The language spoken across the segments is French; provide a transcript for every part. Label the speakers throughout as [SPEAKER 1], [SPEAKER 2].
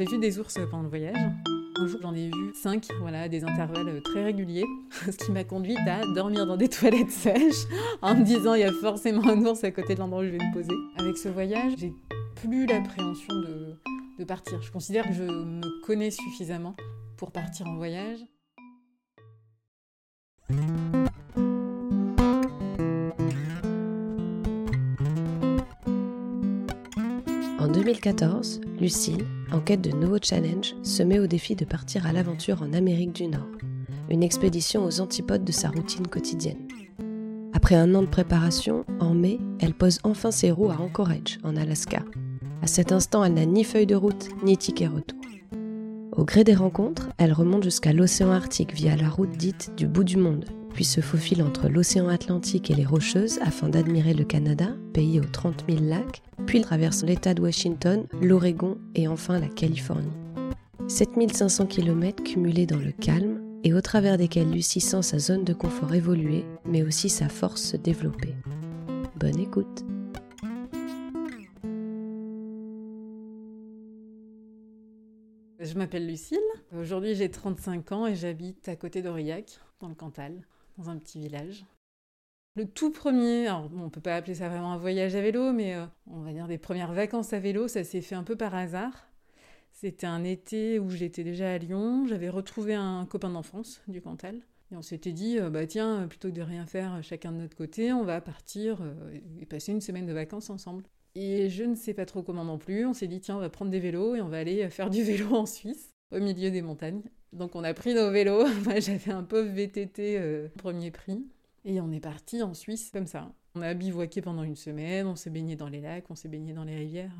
[SPEAKER 1] J'ai vu des ours pendant le voyage. Un jour, j'en ai vu cinq, voilà, à des intervalles très réguliers, ce qui m'a conduite à dormir dans des toilettes sèches, en me disant il y a forcément un ours à côté de l'endroit où je vais me poser. Avec ce voyage, j'ai plus l'appréhension de partir. Je considère que je me connais suffisamment pour partir en voyage.
[SPEAKER 2] En 2014, Lucille, en quête de nouveaux challenges, se met au défi de partir à l'aventure en Amérique du Nord, une expédition aux antipodes de sa routine quotidienne. Après un an de préparation, en mai, elle pose enfin ses roues à Anchorage, en Alaska. À cet instant, elle n'a ni feuille de route, ni ticket retour. Au gré des rencontres, elle remonte jusqu'à l'océan Arctique via la route dite du bout du monde, puis se faufile entre l'océan Atlantique et les Rocheuses afin d'admirer le Canada, pays aux 30 000 lacs, puis traverse l'État de Washington, l'Oregon et enfin la Californie. 7500 km cumulés dans le calme et au travers desquels Lucie sent sa zone de confort évoluer, mais aussi sa force se développer. Bonne écoute
[SPEAKER 1] Je m'appelle Lucille. Aujourd'hui, j'ai 35 ans et j'habite à côté d'Aurillac, dans le Cantal, dans un petit village. Le tout premier, alors on peut pas appeler ça vraiment un voyage à vélo, mais euh, on va dire des premières vacances à vélo, ça s'est fait un peu par hasard. C'était un été où j'étais déjà à Lyon, j'avais retrouvé un copain d'enfance du Cantal. Et on s'était dit, euh, bah tiens, plutôt que de rien faire chacun de notre côté, on va partir euh, et passer une semaine de vacances ensemble. Et je ne sais pas trop comment non plus. On s'est dit, tiens, on va prendre des vélos et on va aller faire du vélo en Suisse, au milieu des montagnes. Donc on a pris nos vélos. J'avais un pauvre VTT euh, premier prix. Et on est parti en Suisse comme ça. On a bivouaqué pendant une semaine, on s'est baigné dans les lacs, on s'est baigné dans les rivières.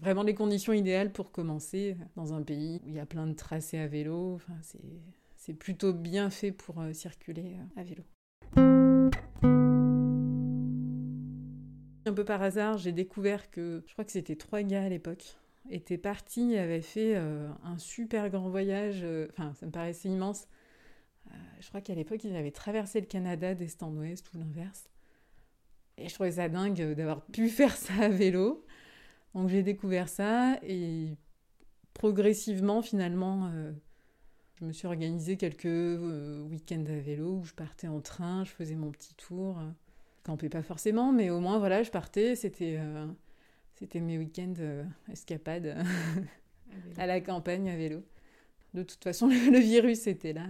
[SPEAKER 1] Vraiment les conditions idéales pour commencer dans un pays où il y a plein de tracés à vélo. Enfin, c'est plutôt bien fait pour euh, circuler euh, à vélo. Un peu par hasard, j'ai découvert que, je crois que c'était trois gars à l'époque, étaient partis, avaient fait euh, un super grand voyage, euh, enfin ça me paraissait immense. Euh, je crois qu'à l'époque, ils avaient traversé le Canada d'est en ouest ou l'inverse. Et je trouvais ça dingue d'avoir pu faire ça à vélo. Donc j'ai découvert ça et progressivement, finalement, je me suis organisé quelques week-ends à vélo où je partais en train, je faisais mon petit tour campais pas forcément, mais au moins, voilà, je partais, c'était c'était mes week-ends euh, escapades à la campagne à vélo. De toute façon, le, virus était là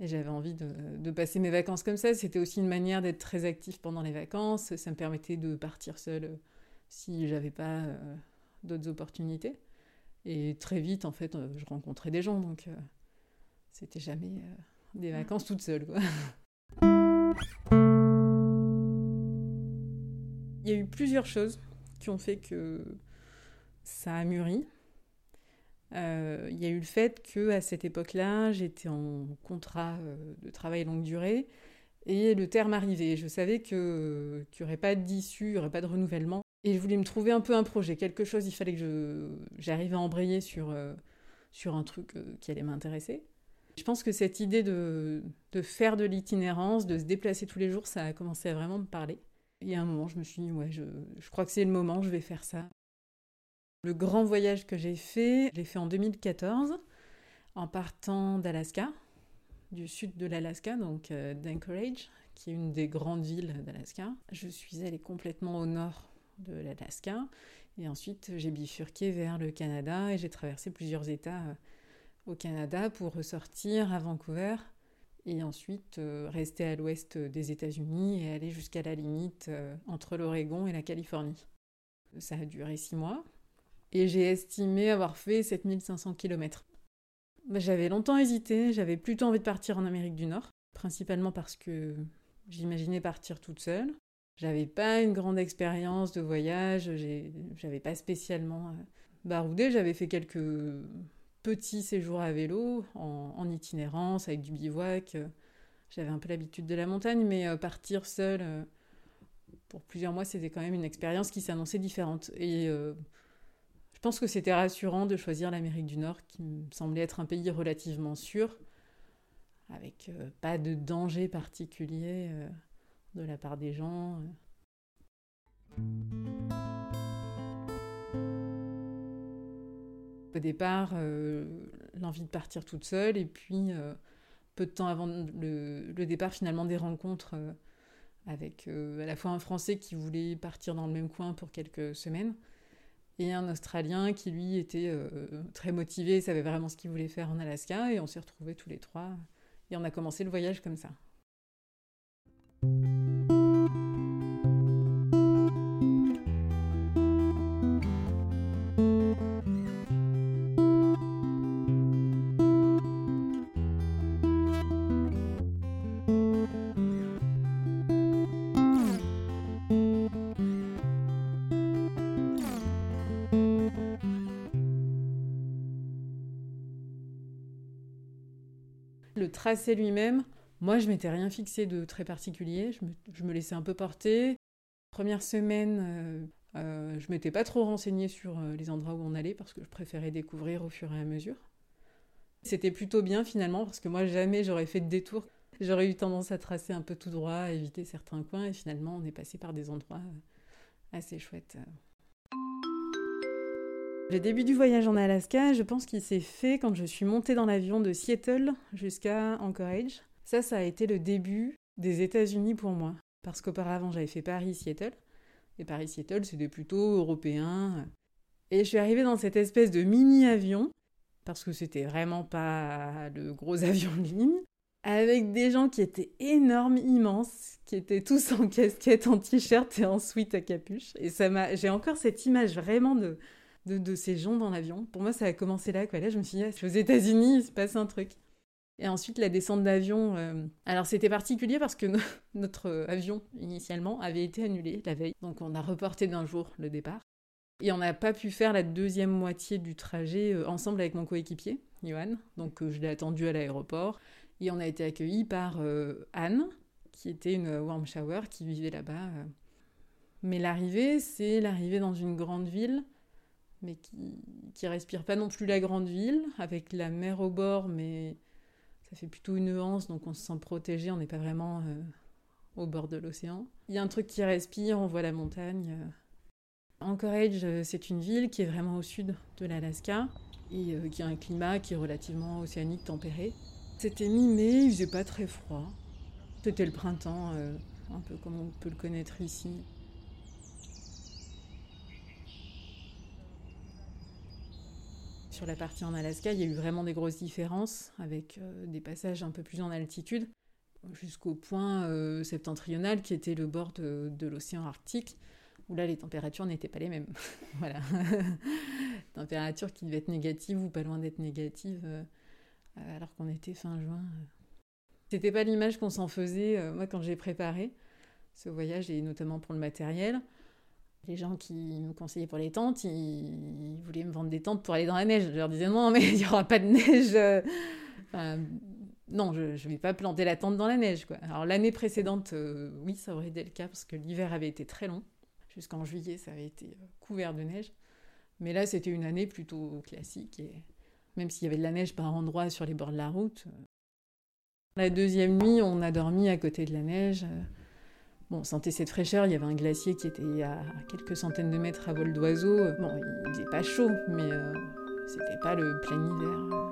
[SPEAKER 1] et j'avais envie de, de, passer mes vacances comme ça. C'était aussi une manière d'être très actif pendant les vacances. Ça me permettait de partir seule euh, si j'avais pas d'autres opportunités. Et très vite, en fait, je rencontrais des gens, donc c'était jamais des vacances toute seule. Quoi. Il y a eu plusieurs choses qui ont fait que ça a mûri. Euh, il y a eu le fait que à cette époque-là, j'étais en contrat euh, de travail longue durée et le terme arrivait. Je savais que qu'il n'y aurait pas d'issue, il n'y aurait pas de renouvellement. Et je voulais me trouver un peu un projet, quelque chose. Il fallait que j'arrive à embrayer sur, euh, sur un truc qui allait m'intéresser. Je pense que cette idée de, de faire de l'itinérance, de se déplacer tous les jours, ça a commencé à vraiment me parler. Il y a un moment, je me suis dit, ouais, je, crois que c'est le moment, je vais faire ça. Le grand voyage que j'ai fait, je l'ai fait en 2014, en partant d'Alaska, du sud de l'Alaska, donc euh, d'Anchorage, qui est une des grandes villes d'Alaska. Je suis allée complètement au nord de l'Alaska, et ensuite j'ai bifurqué vers le Canada, et j'ai traversé plusieurs États euh, au Canada pour ressortir à Vancouver et ensuite euh, rester à l'ouest des États-Unis et aller jusqu'à la limite euh, entre l'Oregon et la Californie. Ça a duré six mois et j'ai estimé avoir fait 7500 km. Bah, j'avais longtemps hésité, j'avais plutôt envie de partir en Amérique du Nord, principalement parce que j'imaginais partir toute seule. J'avais pas une grande expérience de voyage, j'avais pas spécialement euh, baroudé, j'avais fait quelques petit séjour à vélo, en, itinérance, avec du bivouac. J'avais un peu l'habitude de la montagne, mais euh, partir seul euh, pour plusieurs mois, c'était quand même une expérience qui s'annonçait différente. Et euh, je pense que c'était rassurant de choisir l'Amérique du Nord, qui me semblait être un pays relativement sûr, avec pas de danger particulier de la part des gens. Au départ, l'envie de partir toute seule, et puis peu de temps avant le, départ, finalement, des rencontres avec à la fois un Français qui voulait partir dans le même coin pour quelques semaines, et un Australien qui, lui, était très motivé, savait vraiment ce qu'il voulait faire en Alaska, et on s'est retrouvés tous les trois, et on a commencé le voyage comme ça. Tracé lui-même, moi, je m'étais rien fixé de très particulier. Je me, laissais un peu porter. Première semaine, euh, euh, je m'étais pas trop renseignée sur euh, les endroits où on allait parce que je préférais découvrir au fur et à mesure. C'était plutôt bien finalement parce que moi, jamais j'aurais fait de détour. J'aurais eu tendance à tracer un peu tout droit, à éviter certains coins et finalement, on est passé par des endroits assez chouettes. Le début du voyage en Alaska, je pense qu'il s'est fait quand je suis montée dans l'avion de Seattle jusqu'à Anchorage. Ça, ça a été le début des États-Unis pour moi. Parce qu'auparavant, j'avais fait Paris-Seattle. Et Paris-Seattle, c'était plutôt européen. Et je suis arrivée dans cette espèce de mini-avion, parce que c'était vraiment pas le gros avion de ligne, avec des gens qui étaient énormes, immenses, qui étaient tous en casquette, en t-shirt et en sweat à capuche. Et ça m'a, j'ai encore cette image vraiment de, de, ces gens dans l'avion. Pour moi, ça a commencé là, quoi. Là, je me suis dit, ah, je suis aux États-Unis, il se passe un truc. Et ensuite, la descente d'avion. Euh, alors, c'était particulier parce que notre avion, initialement, avait été annulé la veille. Donc, on a reporté d'un jour le départ. Et on n'a pas pu faire la deuxième moitié du trajet euh, ensemble avec mon coéquipier, Johan. Donc, euh, je l'ai attendu à l'aéroport. Et on a été accueillis par Anne, qui était une warm shower, qui vivait là-bas. Mais l'arrivée, c'est l'arrivée dans une grande ville mais qui, qui respire pas non plus la grande ville, avec la mer au bord, mais ça fait plutôt une nuance, donc on se sent protégé, on n'est pas vraiment euh, au bord de l'océan. Il y a un truc qui respire, on voit la montagne. Anchorage, euh, c'est une ville qui est vraiment au sud de l'Alaska et euh, qui a un climat qui est relativement océanique, tempéré. C'était mi-mai, il faisait pas très froid. C'était le printemps, un peu comme on peut le connaître ici. Sur la partie en Alaska, il y a eu vraiment des grosses différences avec euh, des passages un peu plus en altitude, jusqu'au point euh, septentrional qui était le bord de, l'océan Arctique, où là les températures n'étaient pas les mêmes. voilà. Température qui devait être négative ou pas loin d'être négative, euh, alors qu'on était fin juin. C'était pas l'image qu'on s'en faisait, moi, quand j'ai préparé ce voyage, et notamment pour le matériel. Les gens qui me conseillaient pour les tentes, ils, voulaient me vendre des tentes pour aller dans la neige. Je leur disais non, mais il n'y aura pas de neige. Euh, non, je ne vais pas planter la tente dans la neige. Alors l'année précédente, euh, oui, ça aurait été le cas parce que l'hiver avait été très long. Jusqu'en juillet, ça avait été euh, couvert de neige. Mais là, c'était une année plutôt classique. Et même s'il y avait de la neige par endroits sur les bords de la route. La deuxième nuit, on a dormi à côté de la neige. Bon, on sentait cette fraîcheur, il y avait un glacier qui était à quelques centaines de mètres à vol d'oiseau. Bon, il faisait pas chaud, mais euh, c'était pas le plein hiver.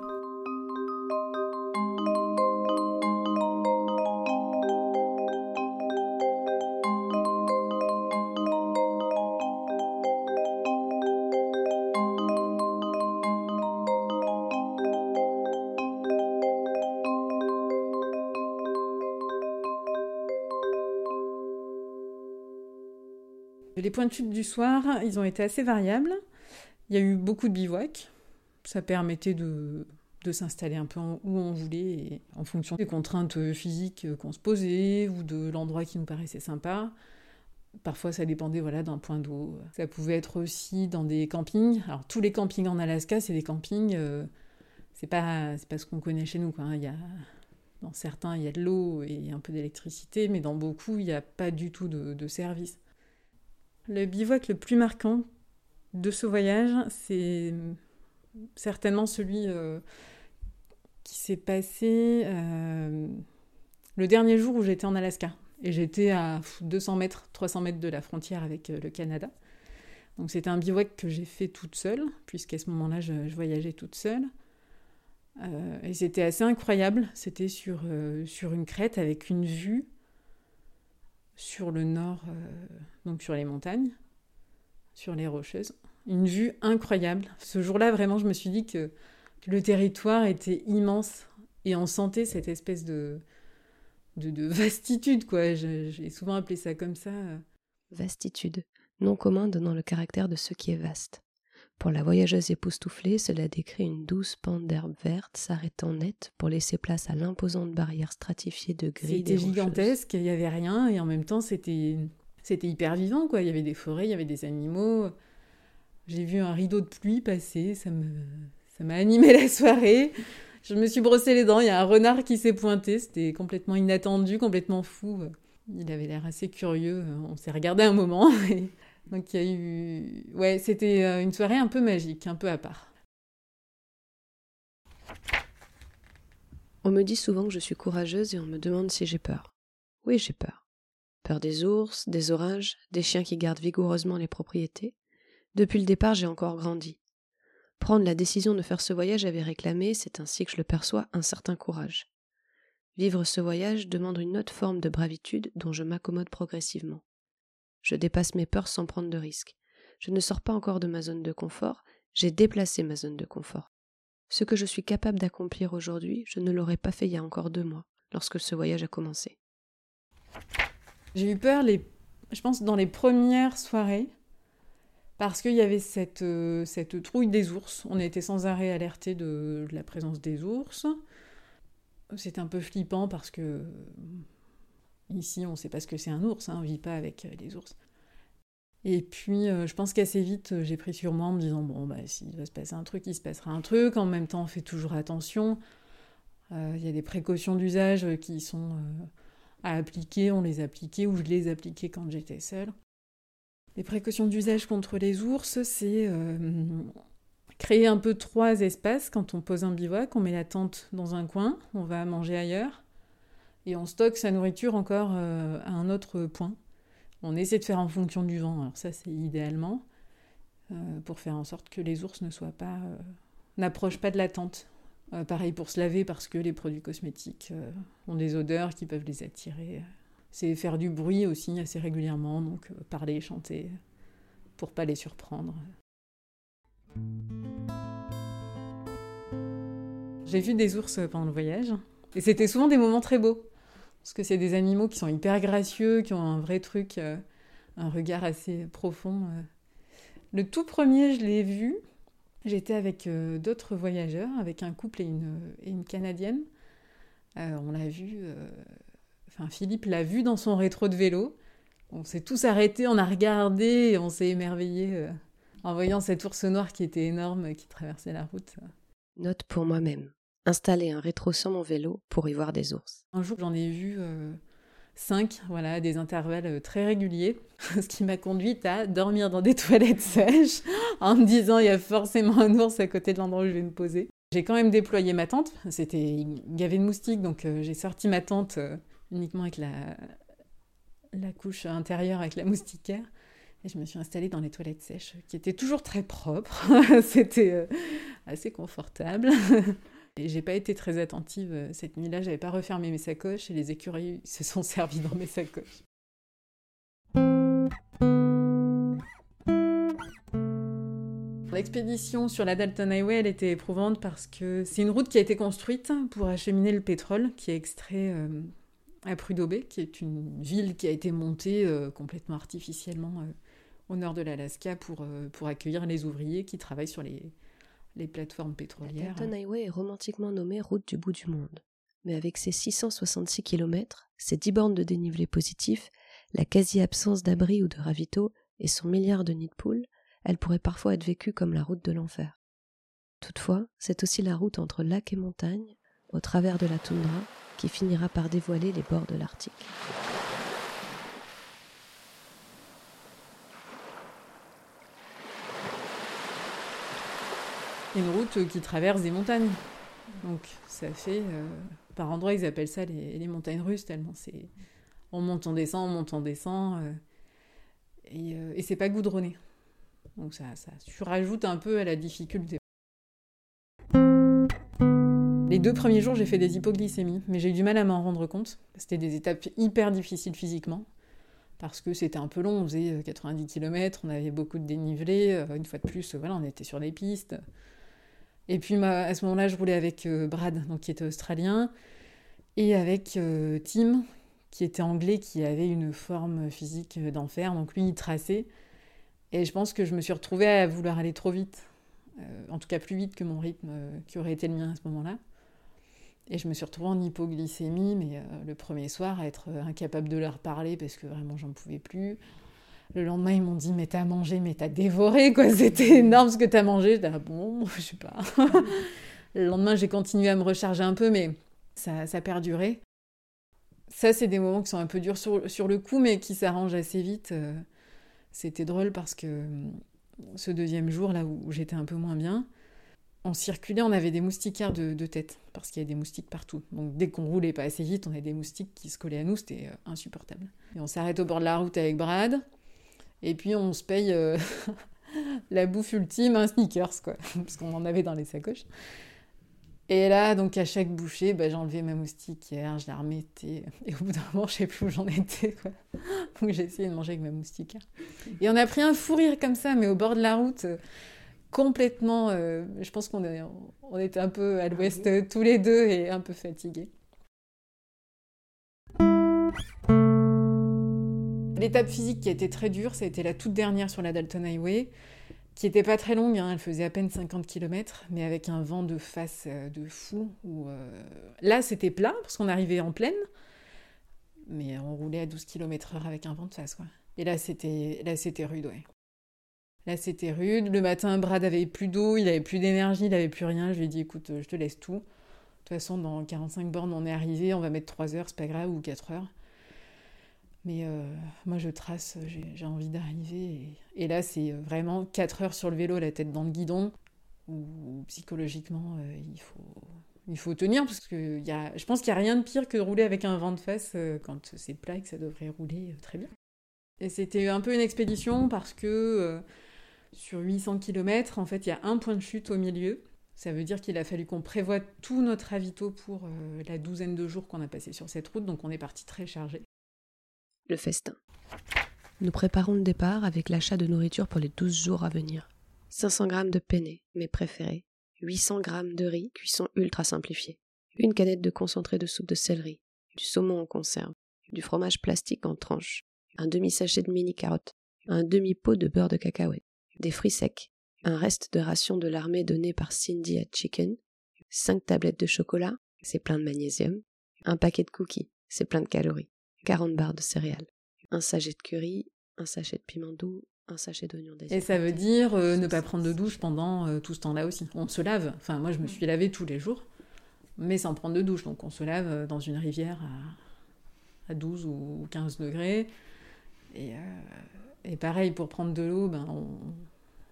[SPEAKER 1] Les points de chute du soir, ils ont été assez variables. Il y a eu beaucoup de bivouacs. Ça permettait de, s'installer un peu où on voulait, en fonction des contraintes physiques qu'on se posait ou de l'endroit qui nous paraissait sympa. Parfois, ça dépendait voilà, d'un point d'eau. Ça pouvait être aussi dans des campings. Alors, tous les campings en Alaska, c'est des campings. Euh, c'est pas, pas ce qu'on connaît chez nous. Hein. Il y a, dans certains, il y a de l'eau et un peu d'électricité, mais dans beaucoup, il n'y a pas du tout de, de service. Le bivouac le plus marquant de ce voyage, c'est certainement celui euh, qui s'est passé euh, le dernier jour où j'étais en Alaska. Et j'étais à 200 mètres, 300 mètres de la frontière avec euh, le Canada. Donc c'était un bivouac que j'ai fait toute seule, puisqu'à ce moment-là, je, voyageais toute seule. Et c'était assez incroyable. C'était sur, sur une crête avec une vue sur le nord, euh, donc sur les montagnes, sur les rocheuses. Une vue incroyable. Ce jour-là, vraiment, je me suis dit que, le territoire était immense et on sentait cette espèce de, de, de vastitude, quoi. J'ai souvent appelé ça comme ça.
[SPEAKER 2] Vastitude, nom commun donnant le caractère de ce qui est vaste. Pour la voyageuse époustouflée, cela décrit une douce pente d'herbe verte s'arrêtant net pour laisser place à l'imposante barrière stratifiée de gris.
[SPEAKER 1] C'était gigantesque, il n'y avait rien et en même temps c'était c'était hyper vivant quoi. Il y avait des forêts, il y avait des animaux. J'ai vu un rideau de pluie passer, ça me ça m'a animé la soirée. Je me suis brossé les dents, il y a un renard qui s'est pointé, c'était complètement inattendu, complètement fou. Il avait l'air assez curieux. On s'est regardé un moment et donc il y a eu... Ouais, c'était euh, une soirée un peu magique, un peu à part.
[SPEAKER 2] On me dit souvent que je suis courageuse et on me demande si j'ai peur. Oui, j'ai peur. Peur des ours, des orages, des chiens qui gardent vigoureusement les propriétés. Depuis le départ, j'ai encore grandi. Prendre la décision de faire ce voyage avait réclamé, c'est ainsi que je le perçois, un certain courage. Vivre ce voyage demande une autre forme de bravitude dont je m'accommode progressivement. Je dépasse mes peurs sans prendre de risques. Je ne sors pas encore de ma zone de confort, j'ai déplacé ma zone de confort. Ce que je suis capable d'accomplir aujourd'hui, je ne l'aurais pas fait il y a encore deux mois, lorsque ce voyage a commencé.
[SPEAKER 1] J'ai eu peur, les... je pense, dans les premières soirées, parce qu'il y avait cette, euh, cette trouille des ours. On était sans arrêt alertés de, la présence des ours. C'était un peu flippant parce que Ici, on ne sait pas ce que c'est un ours, hein, on ne vit pas avec euh, les ours. Et puis, euh, je pense qu'assez vite, euh, j'ai pris sur moi en me disant bon, bah, s'il va se passer un truc, il se passera un truc. En même temps, on fait toujours attention. Il y a des précautions d'usage qui sont à appliquer. On les appliquait ou je les appliquais quand j'étais seule. Les précautions d'usage contre les ours, c'est créer un peu trois espaces. Quand on pose un bivouac, on met la tente dans un coin, on va manger ailleurs et on stocke sa nourriture encore euh, à un autre point. On essaie de faire en fonction du vent, alors ça c'est idéalement, euh, pour faire en sorte que les ours ne soient pas, euh, n'approchent pas de la tente. pareil pour se laver parce que les produits cosmétiques ont des odeurs qui peuvent les attirer. C'est faire du bruit aussi assez régulièrement, donc parler, chanter, pour pas les surprendre. J'ai vu des ours pendant le voyage, et c'était souvent des moments très beaux. Parce que c'est des animaux qui sont hyper gracieux, qui ont un vrai truc, euh, un regard assez profond. Euh. Le tout premier, je l'ai vu. J'étais avec euh, d'autres voyageurs, avec un couple et une, et une Canadienne. on l'a vu, enfin Philippe l'a vu dans son rétro de vélo. On s'est tous arrêtés, on a regardé, on s'est émerveillé en voyant cet ours noir qui était énorme, qui traversait la route.
[SPEAKER 2] Note pour moi-même installer un rétro sur mon vélo pour y voir des ours.
[SPEAKER 1] Un jour, j'en ai vu euh, cinq, voilà, des intervalles euh, très réguliers, ce qui m'a conduite à dormir dans des toilettes sèches en me disant il y a forcément un ours à côté de l'endroit où je vais me poser. J'ai quand même déployé ma tente, c'était avait de moustiques, donc euh, j'ai sorti ma tente uniquement avec la couche intérieure avec la moustiquaire. Et je me suis installée dans les toilettes sèches, qui étaient toujours très propres. C'était assez confortable. J'ai pas été très attentive euh, cette nuit-là, j'avais pas refermé mes sacoches et les écureuils se sont servis dans mes sacoches. L'expédition sur la Dalton Highway, elle était éprouvante parce que c'est une route qui a été construite pour acheminer le pétrole qui est extrait euh, à Prudhoe qui est une ville qui a été montée euh, complètement artificiellement au nord de l'Alaska pour, pour accueillir les ouvriers qui travaillent sur les, les plateformes pétrolières.
[SPEAKER 2] La Highway est romantiquement nommée route du bout du monde. Mais avec ses 666 km, ses 10 bornes de dénivelé positif, la quasi-absence d'abri ou de ravito et son milliard de nids de poules, elle pourrait parfois être vécue comme la route de l'enfer. Toutefois, c'est aussi la route entre lac et montagne, au travers de la toundra, qui finira par dévoiler les bords de l'Arctique.
[SPEAKER 1] Une route qui traverse des montagnes. Donc ça fait, euh, par endroits ils appellent ça les, montagnes russes tellement c'est, on monte, on descend, on monte, on descend, euh, et, euh, et c'est pas goudronné. Donc ça, ça surajoute un peu à la difficulté. Les deux premiers jours, j'ai fait des hypoglycémies, mais j'ai eu du mal à m'en rendre compte. C'était des étapes hyper difficiles physiquement, parce que c'était un peu long, on faisait 90 euh, km, on avait beaucoup de dénivelé, une fois de plus, voilà, on était sur les pistes. Et puis à ce moment-là, je roulais avec euh, Brad, donc, qui était australien, et avec Tim, qui était anglais, qui avait une forme physique d'enfer, donc lui, il traçait. Et je pense que je me suis retrouvée à vouloir aller trop vite, en tout cas plus vite que mon rythme qui aurait été le mien à ce moment-là. Et je me suis retrouvée en hypoglycémie, mais euh, le premier soir, à être euh, incapable de leur parler parce que vraiment j'en pouvais plus. Le lendemain, ils m'ont dit Mais t'as mangé, mais t'as dévoré, quoi. C'était énorme ce que t'as mangé. Je ah Bon, je sais pas. le lendemain, j'ai continué à me recharger un peu, mais ça, ça perdurait. Ça, c'est des moments qui sont un peu durs sur, sur le coup, mais qui s'arrangent assez vite. Euh. C'était drôle parce que ce deuxième jour, là où j'étais un peu moins bien, on circulait, on avait des moustiquaires de, tête, parce qu'il y a des moustiques partout. Donc dès qu'on roulait pas assez vite, on avait des moustiques qui se collaient à nous, c'était euh, insupportable. Et on s'arrête au bord de la route avec Brad, et puis on se paye euh, la bouffe ultime, un sneakers, quoi, parce qu'on en avait dans les sacoches. Et là, donc à chaque bouchée, bah, j'enlevais ma moustiquaire, je la remettais, et au bout d'un moment, je sais plus où j'en étais, quoi. Donc j'ai essayé de manger avec ma moustiquaire. Et on a pris un fou rire comme ça, mais au bord de la route complètement. Euh, je pense qu'on on était un peu à l'ouest euh, tous les deux et un peu fatigués. L'étape physique qui a été très dure, ça a été la toute dernière sur la Dalton Highway, qui n'était pas très longue, hein, elle faisait à peine 50 km, mais avec un vent de face euh, de fou. Où, Là, c'était plat, parce qu'on arrivait en plaine, mais on roulait à 12 km/h avec un vent de face. Quoi. Et là, c'était rude, ouais. Là, c'était rude. Le matin, Brad avait plus d'eau, il avait plus d'énergie, il avait plus rien. Je lui ai dit, écoute, je te laisse tout. De toute façon, dans 45 bornes, on est arrivé, on va mettre 3 heures, c'est pas grave, ou 4 heures. Mais euh, moi, je trace, j'ai envie d'arriver. Et, là, c'est vraiment 4 heures sur le vélo, la tête dans le guidon, où psychologiquement, euh, il, faut, tenir, parce que je pense qu'il n'y a rien de pire que de rouler avec un vent de face euh, quand c'est plat et que ça devrait rouler très bien. Et c'était un peu une expédition parce que sur 800 km, en fait, il y a un point de chute au milieu. Ça veut dire qu'il a fallu qu'on prévoie tout notre ravito pour euh, la douzaine de jours qu'on a passé sur cette route, donc on est parti très chargé.
[SPEAKER 2] Le festin. Nous préparons le départ avec l'achat de nourriture pour les 12 jours à venir. 500 grammes de penne, mes préférés. 800 grammes de riz, cuisson ultra simplifiée. Une canette de concentré de soupe de céleri. Du saumon en conserve. Du fromage plastique en tranches. Un demi-sachet de mini carottes. Un demi-pot de beurre de cacahuète des fruits secs, un reste de ration de l'armée donné par Cindy à Chicken, cinq tablettes de chocolat, c'est plein de magnésium, un paquet de cookies, c'est plein de calories, 40 barres de céréales, un sachet de curry, un sachet de piment doux, un sachet d'oignon
[SPEAKER 1] Et ça veut dire euh, ne pas prendre de douche pendant euh, tout ce temps-là aussi. On se lave, enfin moi je me suis lavée tous les jours, mais sans prendre de douche. Donc on se lave euh, dans une rivière à, 12 ou 15 degrés. Et, et pareil, pour prendre de l'eau, ben,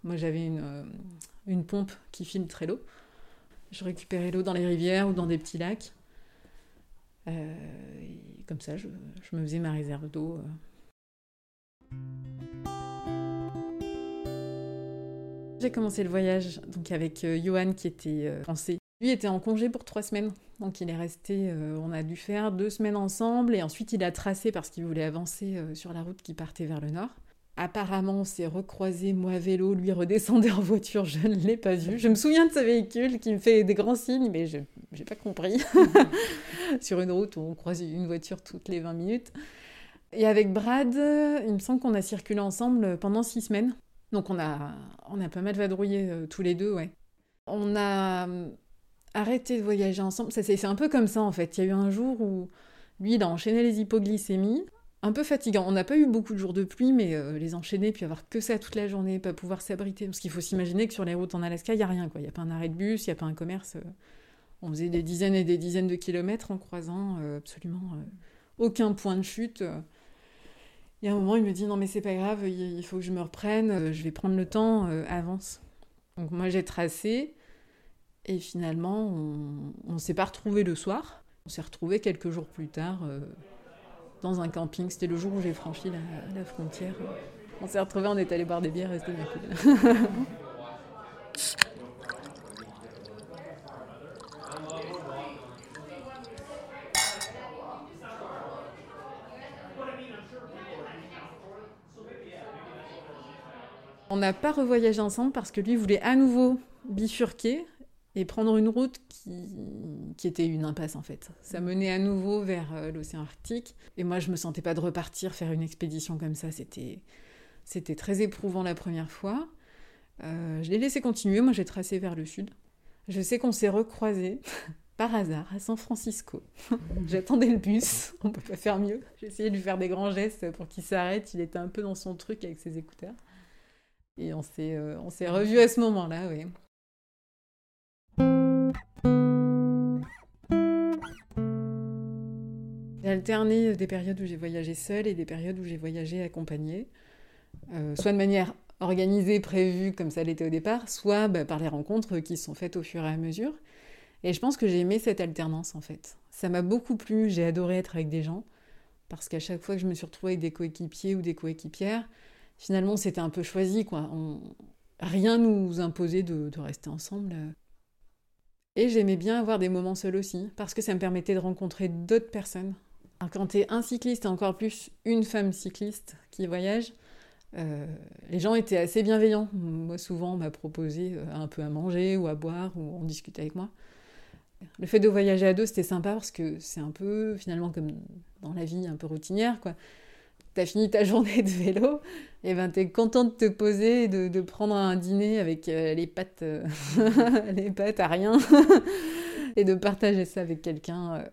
[SPEAKER 1] moi j'avais une, une, pompe qui filtrait l'eau. Je récupérais l'eau dans les rivières ou dans des petits lacs. Euh, comme ça, je, je, me faisais ma réserve d'eau. Euh. J'ai commencé le voyage donc avec Johan qui était français. Lui était en congé pour trois semaines, donc il est resté. on a dû faire deux semaines ensemble et ensuite il a tracé parce qu'il voulait avancer sur la route qui partait vers le nord. Apparemment, on s'est recroisé, moi à vélo, lui redescendait en voiture, je ne l'ai pas vu. Je me souviens de ce véhicule qui me fait des grands signes, mais je n'ai pas compris. Sur une route où on croise une voiture toutes les 20 minutes. Et avec Brad, il me semble qu'on a circulé ensemble pendant six semaines. Donc on a, on a pas mal vadrouillé euh, tous les deux, ouais. On a euh, arrêté de voyager ensemble. C'est un peu comme ça en fait. Il y a eu un jour où lui, il a enchaîné les hypoglycémies un peu fatigant. On n'a pas eu beaucoup de jours de pluie, mais euh, les enchaîner, puis avoir que ça toute la journée, pas pouvoir s'abriter. Parce qu'il faut s'imaginer que sur les routes en Alaska, il n'y a rien. Il n'y a pas un arrêt de bus, il n'y a pas un commerce. Euh. on faisait des dizaines et des dizaines de kilomètres en croisant euh, absolument aucun point de chute. Il y a un moment, il me dit Non, mais c'est pas grave, il faut que je me reprenne, je vais prendre le temps, avance. Donc moi, j'ai tracé, et finalement, on ne s'est pas retrouvé le soir. On s'est retrouvé quelques jours plus tard dans un camping. C'était le jour où j'ai franchi la, frontière. On s'est retrouvés, on est allé boire des bières et c'était bien cool. On n'a pas revoyagé ensemble parce que lui voulait à nouveau bifurquer et prendre une route qui, était une impasse en fait. Ça menait à nouveau vers euh, l'océan Arctique et moi je me sentais pas de repartir faire une expédition comme ça. C'était c'était très éprouvant la première fois. Euh, je l'ai laissé continuer. Moi j'ai tracé vers le sud. Je sais qu'on s'est recroisés par hasard à San Francisco. J'attendais le bus. On peut pas faire mieux. J'ai essayé de lui faire des grands gestes pour qu'il s'arrête. Il était un peu dans son truc avec ses écouteurs. Et on s'est, euh, on s'est revus à ce moment-là, oui. J'ai alterné des périodes où j'ai voyagé seule et des périodes où j'ai voyagé accompagnée, euh, soit de manière organisée, prévue, comme ça l'était au départ, soit bah, par les rencontres qui sont faites au fur et à mesure. Et je pense que j'ai aimé cette alternance en fait. Ça m'a beaucoup plu, j'ai adoré être avec des gens, parce qu'à chaque fois que je me suis retrouvée avec des coéquipiers ou des coéquipières, finalement, c'était un peu choisi, quoi. Rien nous imposait de, rester ensemble. Et j'aimais bien avoir des moments seuls aussi, parce que ça me permettait de rencontrer d'autres personnes. Quand tu es un cycliste et encore plus une femme cycliste qui voyage, euh, les gens étaient assez bienveillants. Moi, souvent, on m'a proposé euh, un peu à manger ou à boire, ou on discutait avec moi. Le fait de voyager à deux, c'était sympa parce que c'est un peu, finalement, comme dans la vie un peu routinière, quoi t'as fini ta journée de vélo, et ben t'es content de te poser, de, de prendre un dîner avec euh, les pattes, les pattes à rien, et de partager ça avec quelqu'un.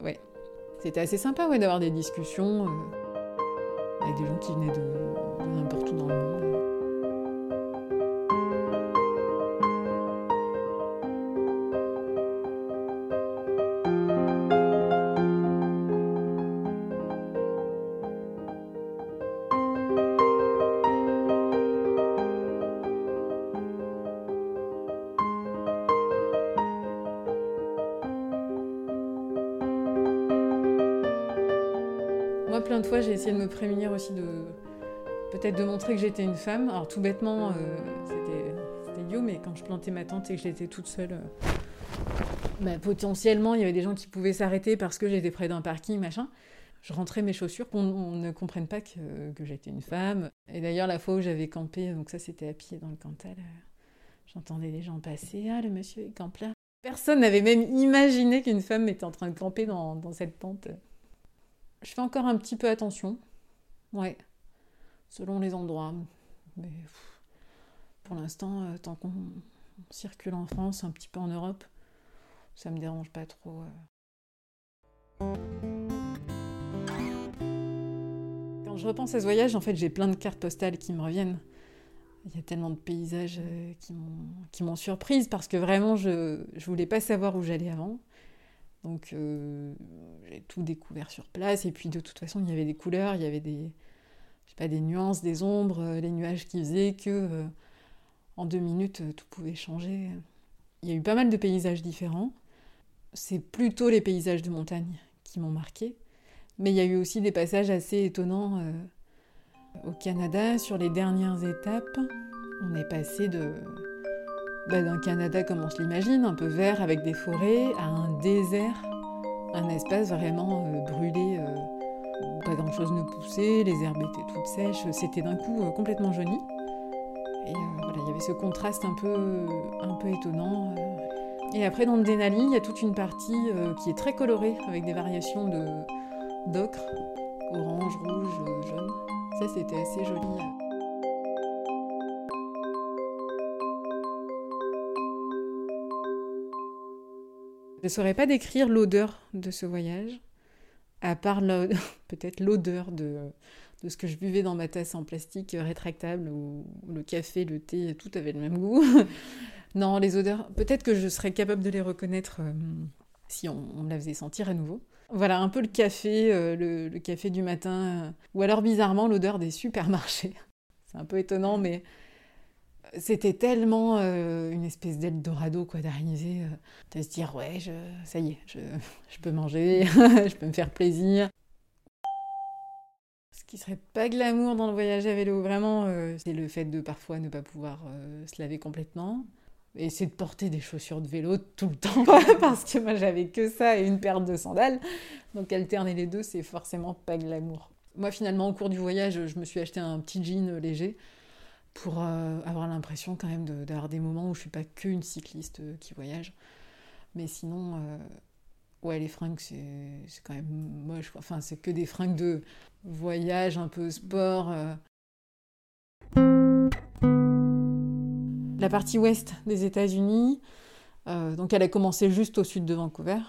[SPEAKER 1] C'était assez sympa, ouais, d'avoir des discussions avec des gens qui venaient de n'importe où dans le monde. Plein de fois, j'ai essayé de me prémunir aussi de. Peut-être de montrer que j'étais une femme. Alors, tout bêtement, euh, c'était idiot, mais quand je plantais ma tente et que j'étais toute seule, euh, bah, potentiellement, il y avait des gens qui pouvaient s'arrêter parce que j'étais près d'un parking, machin. Je rentrais mes chaussures, qu'on ne comprenne pas que, que j'étais une femme. Et d'ailleurs, la fois où j'avais campé, donc ça, c'était à pied dans le Cantal, euh, j'entendais les gens passer. Ah, le monsieur il campe là. Personne n'avait même imaginé qu'une femme était en train de camper dans, dans cette tente. Je fais encore un petit peu attention. Ouais. Selon les endroits. Mais pour l'instant, euh, tant qu'on circule en France, un petit peu en Europe, ça me dérange pas trop. Euh. Quand je repense à ce voyage, en fait, j'ai plein de cartes postales qui me reviennent. Il y a tellement de paysages euh, qui m'ont surprise parce que vraiment, je ne voulais pas savoir où j'allais avant. Donc euh, j'ai tout découvert sur place. Et puis de toute façon, il y avait des couleurs, il y avait des, je pas, des nuances, des ombres, euh, les nuages qui faisaient que euh, en deux minutes, tout pouvait changer. Il y a eu pas mal de paysages différents. C'est plutôt les paysages de montagne qui m'ont marqué. Mais il y a eu aussi des passages assez étonnants au Canada sur les dernières étapes. On est passé de d'un Canada comme on se l'imagine, un peu vert avec des forêts, à un désert, un espace vraiment euh, brûlé, euh, pas grand chose ne poussait, les herbes étaient toutes sèches, c'était d'un coup euh, complètement jauni. Et voilà, il y avait ce contraste un peu, un peu étonnant. Et après, dans le Denali, il y a toute une partie qui est très colorée, avec des variations de, d'ocre, orange, rouge, jaune. Ça, c'était assez joli. Je ne saurais pas décrire l'odeur de ce voyage, à part peut-être l'odeur de, ce que je buvais dans ma tasse en plastique rétractable, où le café, le thé, tout avait le même goût. non, les odeurs, peut-être que je serais capable de les reconnaître euh, si on, me la faisait sentir à nouveau. Voilà, un peu le café, euh, le, café du matin, ou alors bizarrement l'odeur des supermarchés. C'est un peu étonnant, mais c'était tellement euh, une espèce d'Eldorado quoi d'arriver, euh, de se dire ouais, ça y est, je, peux manger, je peux me faire plaisir. Ce qui serait pas glamour dans le voyage à vélo, vraiment, euh, c'est le fait de parfois ne pas pouvoir se laver complètement. Et c'est de porter des chaussures de vélo tout le temps, parce que moi j'avais que ça et une paire de sandales. Donc alterner les deux, c'est forcément pas glamour. Moi finalement, au cours du voyage, je me suis acheté un petit jean léger pour euh, avoir l'impression quand même d'avoir des moments où je suis pas qu'une cycliste qui voyage. Mais sinon, ouais, les fringues, c'est quand même moche. Enfin, c'est que des fringues de voyage, un peu sport. Euh. La partie ouest des États-Unis, euh, donc elle a commencé juste au sud de Vancouver.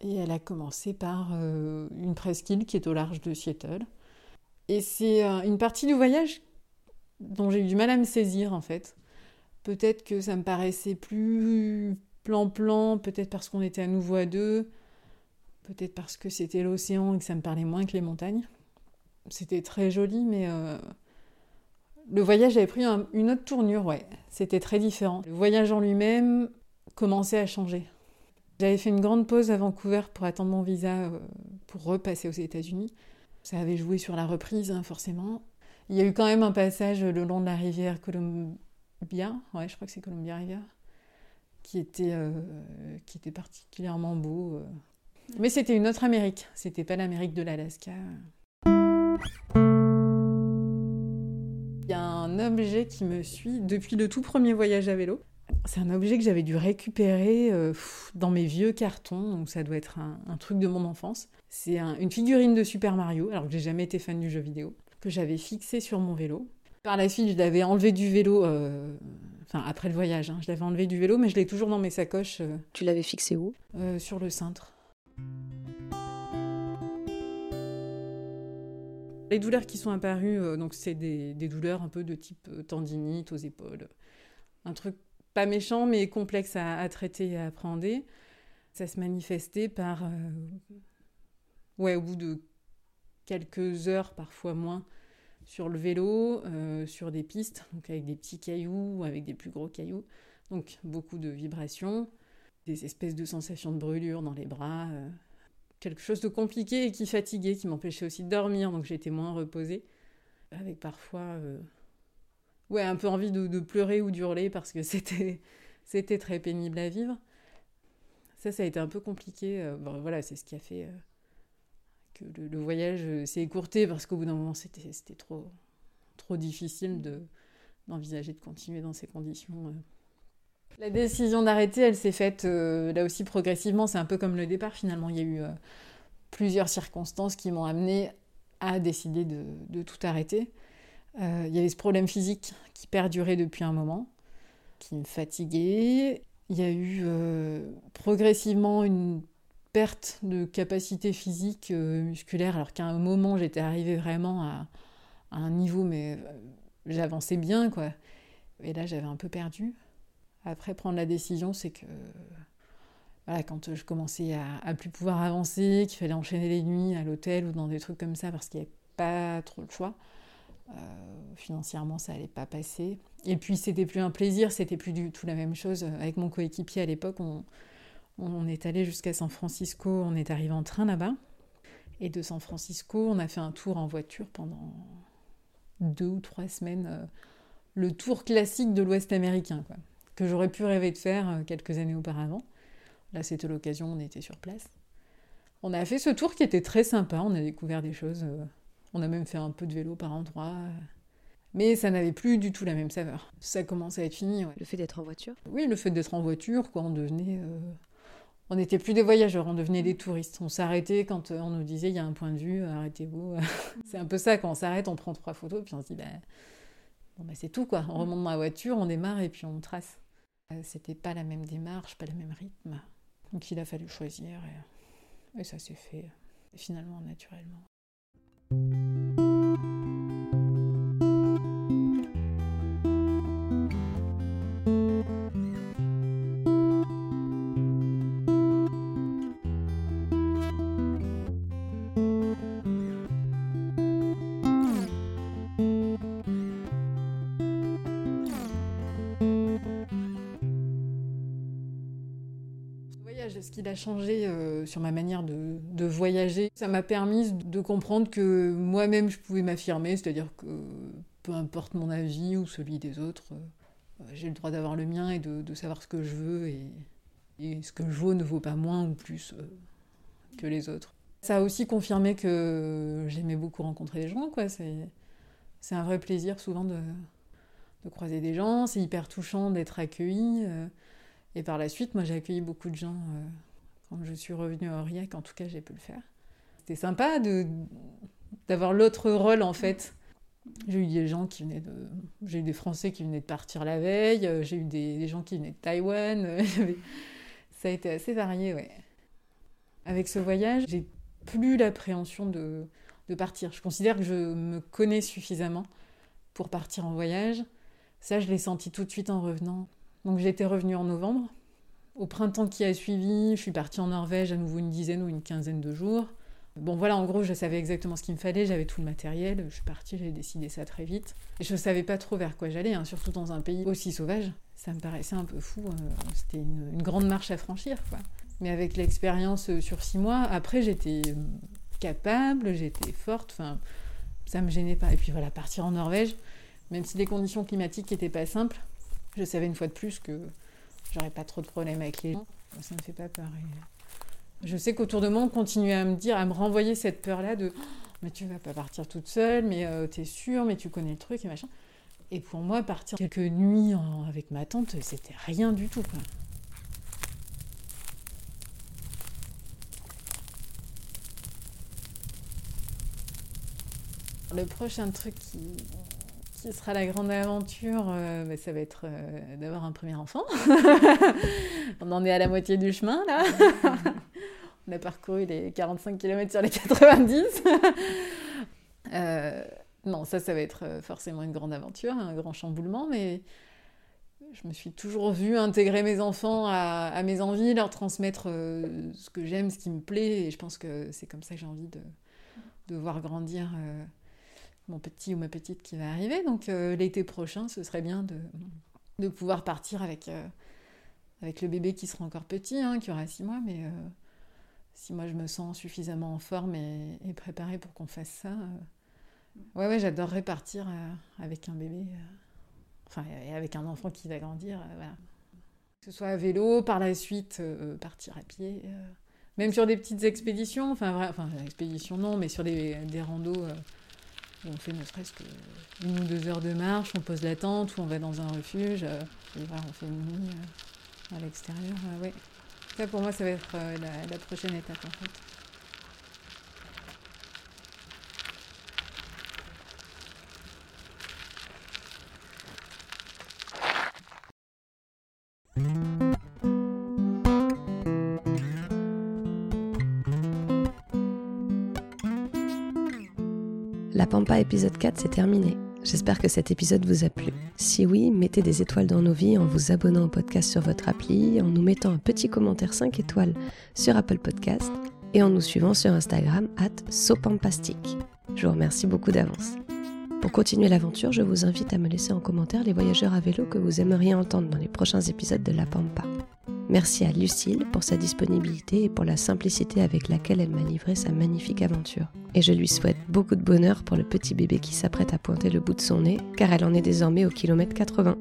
[SPEAKER 1] Et elle a commencé par euh, une presqu'île qui est au large de Seattle. Et c'est une partie du voyage dont j'ai eu du mal à me saisir en fait. Peut-être que ça me paraissait plus plan-plan, peut-être parce qu'on était à nouveau à deux, peut-être parce que c'était l'océan et que ça me parlait moins que les montagnes. C'était très joli, mais euh, le voyage avait pris une autre tournure, ouais. C'était très différent. Le voyage en lui-même commençait à changer. J'avais fait une grande pause à Vancouver pour attendre mon visa euh, pour repasser aux États-Unis. Ça avait joué sur la reprise, hein, forcément. Il y a eu quand même un passage le long de la rivière Columbia, ouais, je crois que c'est Columbia était, euh, qui était particulièrement beau. Mais c'était une autre Amérique, c'était pas l'Amérique de l'Alaska. Il y a un objet qui me suit depuis le tout premier voyage à vélo. C'est un objet que j'avais dû récupérer euh, dans mes vieux cartons, donc ça doit être un, truc de mon enfance. C'est une figurine de Super Mario, alors que j'ai jamais été fan du jeu vidéo, que j'avais fixé sur mon vélo. Par la suite, je l'avais enlevé du vélo, euh, enfin après le voyage, hein. je l'avais enlevé du vélo, mais je l'ai toujours dans mes sacoches. Euh,
[SPEAKER 2] tu l'avais fixé où?
[SPEAKER 1] Sur le cintre. Les douleurs qui sont apparues, euh, donc c'est des, douleurs un peu de type euh, tendinite aux épaules. Un truc pas méchant, mais complexe à, traiter et à appréhender. Ça se manifestait par, euh, ouais, au bout de quelques heures, parfois moins, sur le vélo, sur des pistes, donc avec des petits cailloux, avec des plus gros cailloux. Donc beaucoup de vibrations, des espèces de sensations de brûlure dans les bras, quelque chose de compliqué et qui fatiguait, qui m'empêchait aussi de dormir, donc j'étais moins reposée, avec parfois euh, ouais, un peu envie de, pleurer ou d'hurler parce que c'était, très pénible à vivre. Ça, ça a été un peu compliqué. Euh, voilà, c'est ce qui a fait euh, le, voyage s'est écourté parce qu'au bout d'un moment, c'était, trop, difficile de, d'envisager de continuer dans ces conditions. La décision d'arrêter, elle s'est faite euh, là aussi progressivement. C'est un peu comme le départ finalement. Il y a eu euh, plusieurs circonstances qui m'ont amené à décider de, tout arrêter. Euh, il y avait ce problème physique qui perdurait depuis un moment, qui me fatiguait. Il y a eu progressivement une perte de capacité physique musculaire, alors qu'à un moment j'étais arrivée vraiment à, un niveau, mais j'avançais bien quoi. Et là j'avais un peu perdu. Après, prendre la décision, c'est que voilà, quand je commençais à, plus pouvoir avancer, qu'il fallait enchaîner les nuits à l'hôtel ou dans des trucs comme ça parce qu'il n'y avait pas trop de choix, euh, financièrement, ça n'allait pas passer. Et puis, c'était plus un plaisir, c'était plus du tout la même chose. Avec mon coéquipier à l'époque, on, on est allé jusqu'à San Francisco, on est arrivé en train là-bas. Et de San Francisco, on a fait un tour en voiture pendant deux ou trois semaines. Euh, le tour classique de l'Ouest américain, quoi que j'aurais pu rêver de faire euh, quelques années auparavant. Là, c'était l'occasion, on était sur place. On a fait ce tour qui était très sympa, on a découvert des choses. Euh, on a même fait un peu de vélo par endroit. Mais ça n'avait plus du tout la même saveur. Ça commençait à être fini.
[SPEAKER 2] Le fait d'être en voiture?
[SPEAKER 1] Oui, le fait d'être en voiture, quoi, on devenait. Euh, on n'était plus des voyageurs, on devenait des touristes. On s'arrêtait quand on nous disait il y a un point de vue, arrêtez-vous. c'est un peu ça, quand on s'arrête, on prend trois photos, puis on se dit bon, ben, c'est tout, quoi. On remonte dans la voiture, on démarre et puis on trace. Euh, c'était pas la même démarche, pas le même rythme. Donc il a fallu choisir et, ça s'est fait finalement naturellement. Changé euh, sur ma manière de, de voyager. Ça m'a permis de comprendre que moi-même je pouvais m'affirmer, c'est-à-dire que peu importe mon avis ou celui des autres, euh, j'ai le droit d'avoir le mien et de, de, savoir ce que je veux et, et, ce que je vaux ne vaut pas moins ou plus euh, que les autres. Ça a aussi confirmé que j'aimais beaucoup rencontrer des gens, quoi. C'est, un vrai plaisir souvent de, de croiser des gens, c'est hyper touchant d'être accueilli. Et par la suite, moi j'ai accueilli beaucoup de gens quand je suis revenue à Aurillac, en tout cas j'ai pu le faire. C'était sympa de, d'avoir l'autre rôle en fait. J'ai eu des gens qui venaient de. J'ai eu des Français qui venaient de partir la veille, euh, j'ai eu des, des gens qui venaient de Taïwan. Ça a été assez varié, ouais. Avec ce voyage, j'ai plus l'appréhension de, de partir. Je considère que je me connais suffisamment pour partir en voyage. Ça, je l'ai senti tout de suite en revenant. Donc j'étais revenue en novembre. Au printemps qui a suivi, je suis partie en Norvège à nouveau une dizaine ou une quinzaine de jours. Bon voilà, en gros, je savais exactement ce qu'il me fallait, j'avais tout le matériel, je suis partie, j'ai décidé ça très vite. Et je savais pas trop vers quoi j'allais, hein, surtout dans un pays aussi sauvage. Ça me paraissait un peu fou, euh, c'était une, une, grande marche à franchir. Quoi. Mais avec l'expérience euh, sur six mois, après j'étais capable, j'étais forte, enfin, ça me gênait pas. Et puis voilà, partir en Norvège, même si les conditions climatiques n'étaient pas simples, je savais une fois de plus que j'aurais pas trop de problèmes avec les gens. Ça me fait pas peur. Et je sais qu'autour de moi, on continuait à me dire, à me renvoyer cette peur-là de oh, mais tu vas pas partir toute seule, mais euh, t'es sûre, mais tu connais le truc et machin. Et pour moi, partir quelques nuits avec ma tante, c'était rien du tout. Le prochain truc qui, qui sera la grande aventure, euh, bah, ça va être euh, d'avoir un premier enfant. On en est à la moitié du chemin là. On a parcouru les 45 km sur les 90. euh, non, ça, ça va être forcément une grande aventure, un grand chamboulement, mais je me suis toujours vue intégrer mes enfants à, à mes envies, leur transmettre ce que j'aime, ce qui me plaît, et je pense que c'est comme ça que j'ai envie de, de voir grandir mon petit ou ma petite qui va arriver. Donc euh, l'été prochain, ce serait bien de, de pouvoir partir avec, euh, avec le bébé qui sera encore petit, hein, qui aura six mois, mais euh, si moi je me sens suffisamment en forme et, préparée pour qu'on fasse ça, ouais, ouais, j'adorerais partir avec un bébé, enfin, avec un enfant qui va grandir, voilà. Que ce soit à vélo, par la suite partir à pied même sur des petites expéditions, enfin, enfin expéditions non, mais sur des, des randos on fait ne serait-ce qu'une ou deux heures de marche, on pose la tente, ou on va dans un refuge, euh, et on fait une nuit euh, à l'extérieur. ouais. Ça pour moi, ça va être la, la prochaine étape en fait.
[SPEAKER 2] La Pampa épisode 4, c'est terminé. J'espère que cet épisode vous a plu. Si oui, mettez des étoiles dans nos vies en vous abonnant au podcast sur votre appli, en nous mettant un petit commentaire 5 étoiles sur Apple Podcast et en nous suivant sur Instagram at sopampastic. Je vous remercie beaucoup d'avance. Pour continuer l'aventure, je vous invite à me laisser en commentaire les voyageurs à vélo que vous aimeriez entendre dans les prochains épisodes de La Pampa. Merci à Lucille pour sa disponibilité et pour la simplicité avec laquelle elle m'a livré sa magnifique aventure. Et je lui souhaite beaucoup de bonheur pour le petit bébé qui s'apprête à pointer le bout de son nez, car elle en est désormais au kilomètre 80.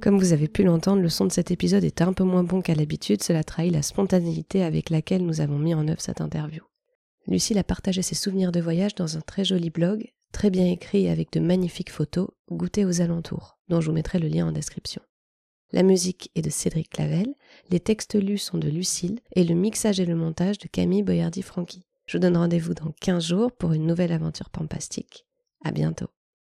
[SPEAKER 2] Comme vous avez pu l'entendre, le son de cet épisode est un peu moins bon qu'à l'habitude, cela trahit la spontanéité avec laquelle nous avons mis en œuvre cette interview. Lucille a partagé ses souvenirs de voyage dans un très joli blog, très bien écrit avec de magnifiques photos, Goûter aux alentours, dont je vous mettrai le lien en description. La musique est de Cédric Clavel, les textes lus sont de Lucille et le mixage et le montage de Camille Boyardi-Franqui. Je vous donne rendez-vous dans 15 jours pour une nouvelle aventure pampastique. À bientôt.